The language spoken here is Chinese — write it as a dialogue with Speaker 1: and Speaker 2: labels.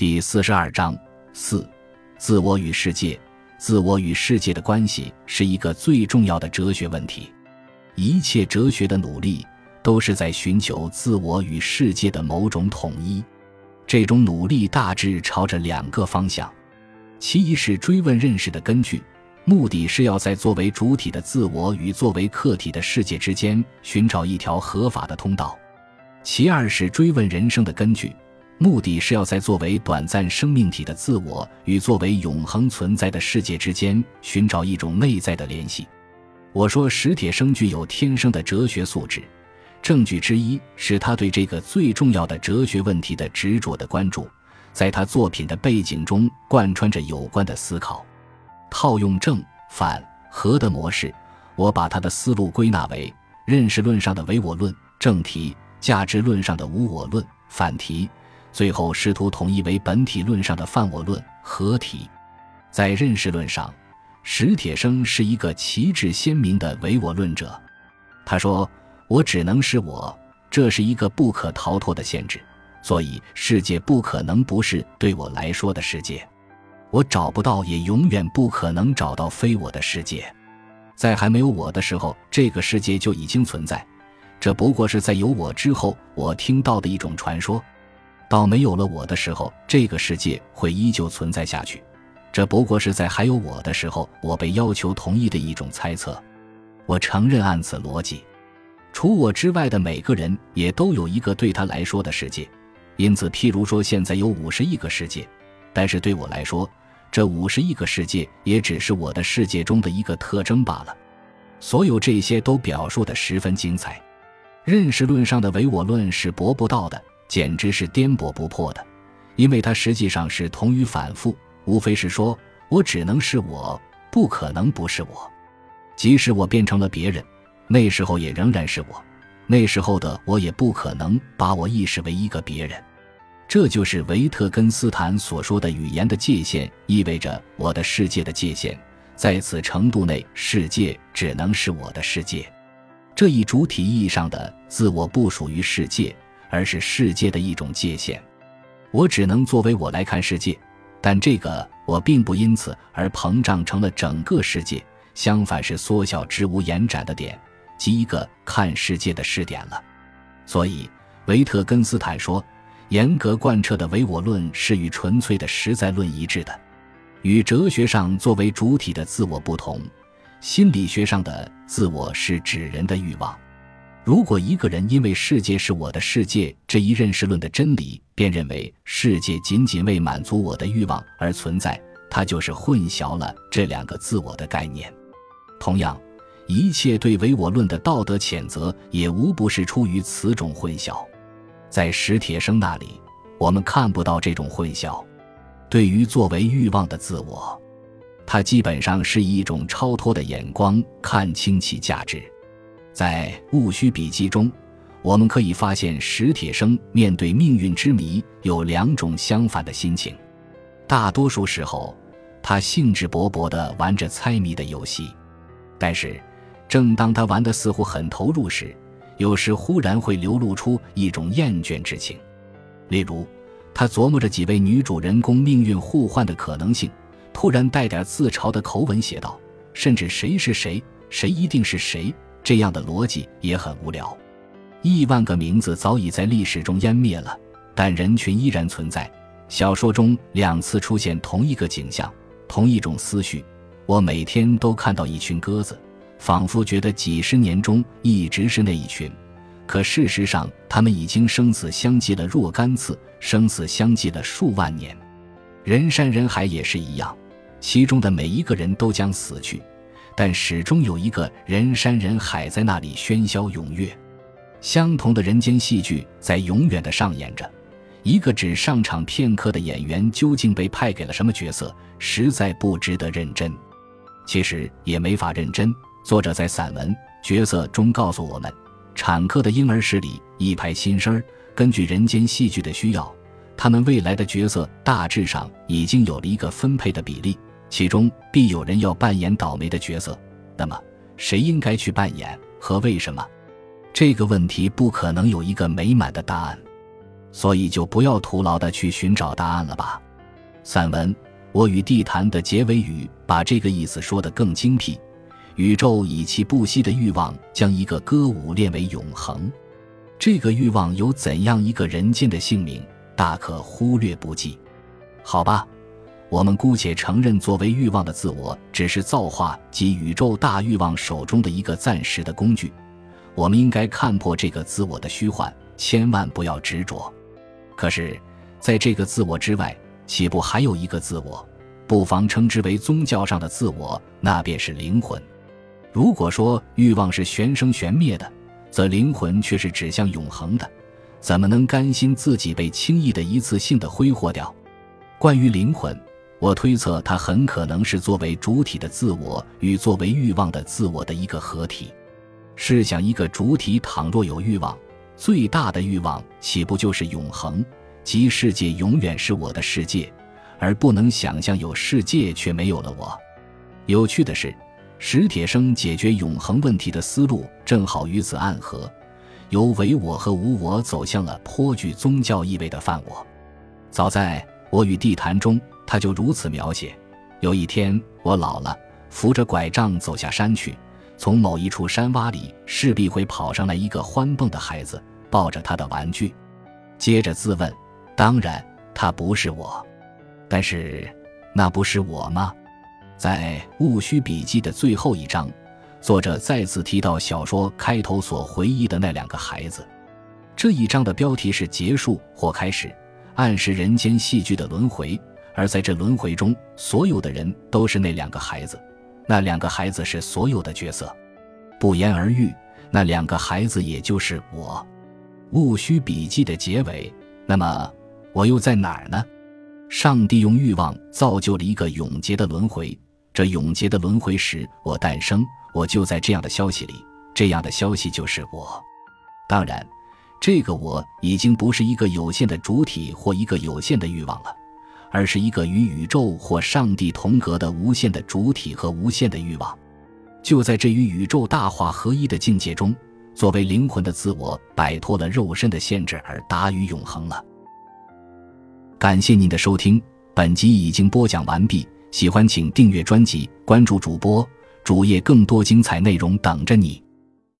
Speaker 1: 第四十二章四，自我与世界。自我与世界的关系是一个最重要的哲学问题。一切哲学的努力都是在寻求自我与世界的某种统一。这种努力大致朝着两个方向：其一是追问认识的根据，目的是要在作为主体的自我与作为客体的世界之间寻找一条合法的通道；其二是追问人生的根据。目的是要在作为短暂生命体的自我与作为永恒存在的世界之间寻找一种内在的联系。我说史铁生具有天生的哲学素质，证据之一是他对这个最重要的哲学问题的执着的关注，在他作品的背景中贯穿着有关的思考。套用正反合的模式，我把他的思路归纳为认识论上的唯我论正题，价值论上的无我论反题。最后试图统一为本体论上的泛我论合体，在认识论上，史铁生是一个旗帜鲜明的唯我论者。他说：“我只能是我，这是一个不可逃脱的限制，所以世界不可能不是对我来说的世界。我找不到，也永远不可能找到非我的世界。在还没有我的时候，这个世界就已经存在，这不过是在有我之后，我听到的一种传说。”到没有了我的时候，这个世界会依旧存在下去。这不过是在还有我的时候，我被要求同意的一种猜测。我承认，按此逻辑，除我之外的每个人也都有一个对他来说的世界。因此，譬如说，现在有五十亿个世界，但是对我来说，这五十亿个世界也只是我的世界中的一个特征罢了。所有这些都表述的十分精彩。认识论上的唯我论是驳不到的。简直是颠簸不破的，因为它实际上是同于反复，无非是说我只能是我，不可能不是我。即使我变成了别人，那时候也仍然是我。那时候的我也不可能把我意识为一个别人。这就是维特根斯坦所说的语言的界限，意味着我的世界的界限，在此程度内，世界只能是我的世界。这一主体意义上的自我不属于世界。而是世界的一种界限，我只能作为我来看世界，但这个我并不因此而膨胀成了整个世界，相反是缩小之无延展的点，即一个看世界的视点了。所以，维特根斯坦说，严格贯彻的唯我论是与纯粹的实在论一致的。与哲学上作为主体的自我不同，心理学上的自我是指人的欲望。如果一个人因为世界是我的世界这一认识论的真理，便认为世界仅仅为满足我的欲望而存在，他就是混淆了这两个自我的概念。同样，一切对唯我论的道德谴责也无不是出于此种混淆。在史铁生那里，我们看不到这种混淆。对于作为欲望的自我，他基本上是以一种超脱的眼光看清其价值。在《戊戌笔记》中，我们可以发现史铁生面对命运之谜有两种相反的心情。大多数时候，他兴致勃勃地玩着猜谜的游戏；但是，正当他玩得似乎很投入时，有时忽然会流露出一种厌倦之情。例如，他琢磨着几位女主人公命运互换的可能性，突然带点自嘲的口吻写道：“甚至谁是谁，谁一定是谁。”这样的逻辑也很无聊。亿万个名字早已在历史中湮灭了，但人群依然存在。小说中两次出现同一个景象，同一种思绪。我每天都看到一群鸽子，仿佛觉得几十年中一直是那一群。可事实上，他们已经生死相继了若干次，生死相继了数万年。人山人海也是一样，其中的每一个人都将死去。但始终有一个人山人海在那里喧嚣踊跃，相同的人间戏剧在永远的上演着。一个只上场片刻的演员究竟被派给了什么角色，实在不值得认真。其实也没法认真。作者在散文角色中告诉我们，产科的婴儿室里一排新生儿，根据人间戏剧的需要，他们未来的角色大致上已经有了一个分配的比例。其中必有人要扮演倒霉的角色，那么谁应该去扮演和为什么？这个问题不可能有一个美满的答案。所以就不要徒劳的去寻找答案了吧。散文《我与地坛》的结尾语把这个意思说得更精辟：宇宙以其不息的欲望将一个歌舞练为永恒。这个欲望有怎样一个人间的性命，大可忽略不计。好吧，我们姑且承认，作为欲望的自我，只是造化及宇宙大欲望手中的一个暂时的工具。我们应该看破这个自我的虚幻，千万不要执着。可是，在这个自我之外，岂不还有一个自我？不妨称之为宗教上的自我，那便是灵魂。如果说欲望是玄生玄灭的，则灵魂却是指向永恒的，怎么能甘心自己被轻易的一次性的挥霍掉？关于灵魂，我推测它很可能是作为主体的自我与作为欲望的自我的一个合体。试想，一个主体倘若有欲望，最大的欲望岂不就是永恒？即世界永远是我的世界，而不能想象有世界却没有了我。有趣的是，史铁生解决永恒问题的思路正好与此暗合，由唯我和无我走向了颇具宗教意味的泛我。早在《我与地坛》中，他就如此描写：有一天，我老了，扶着拐杖走下山去。从某一处山洼里，势必会跑上来一个欢蹦的孩子，抱着他的玩具。接着自问：当然，他不是我，但是那不是我吗？在《戊戌笔记》的最后一章，作者再次提到小说开头所回忆的那两个孩子。这一章的标题是“结束或开始”，暗示人间戏剧的轮回。而在这轮回中，所有的人都是那两个孩子。那两个孩子是所有的角色，不言而喻。那两个孩子也就是我。戊戌笔记的结尾，那么我又在哪儿呢？上帝用欲望造就了一个永劫的轮回，这永劫的轮回时，我诞生，我就在这样的消息里。这样的消息就是我。当然，这个我已经不是一个有限的主体或一个有限的欲望了。而是一个与宇宙或上帝同格的无限的主体和无限的欲望，就在这与宇宙大化合一的境界中，作为灵魂的自我摆脱了肉身的限制而达于永恒了。感谢您的收听，本集已经播讲完毕。喜欢请订阅专辑，关注主播主页，更多精彩内容等着你。